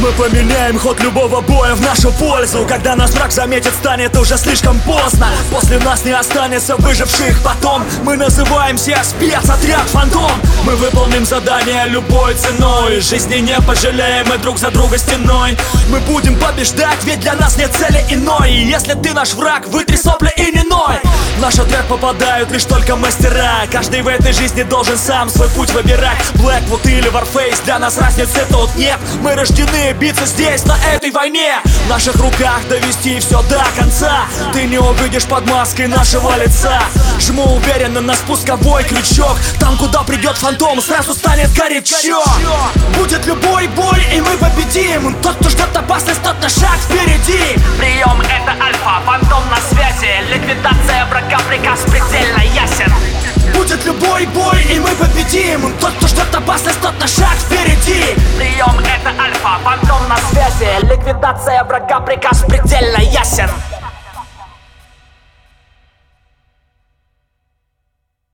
Мы поменяем ход любого боя в нашу пользу. Когда нас враг заметит, станет уже слишком поздно. После нас не останется выживших. Потом Мы называемся спецотряд Фантом Мы выполним задание любой ценой. Жизни не пожалеем мы друг за друга стеной. Мы будем побеждать, ведь для нас нет цели иной. Если ты наш враг, вытри сопли и не В наш отряд попадают лишь только мастера. Каждый в этой жизни должен сам свой путь выбирать. Blackwood или Warface, для нас разницы тут нет. Мы рождены биться здесь, на этой войне. В наших руках довести все до конца. Ты не увидишь под маской нашего лица. Жму уверенно на спусковой крючок. Там, куда придет фантом, сразу станет горячо. Будет любой бой, и мы победим. Тот, кто ждет опасность, тот на Любой бой, и мы победим. Тот, кто ждет опасность, тот на шаг впереди. Прием это Альфа, фантом на связи. Ликвидация врага, приказ предельно ясен